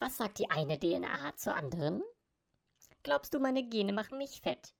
Was sagt die eine DNA zur anderen? Glaubst du, meine Gene machen mich fett?